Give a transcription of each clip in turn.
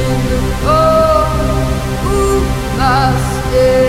Oh, who must stay?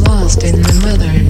lost in the mother.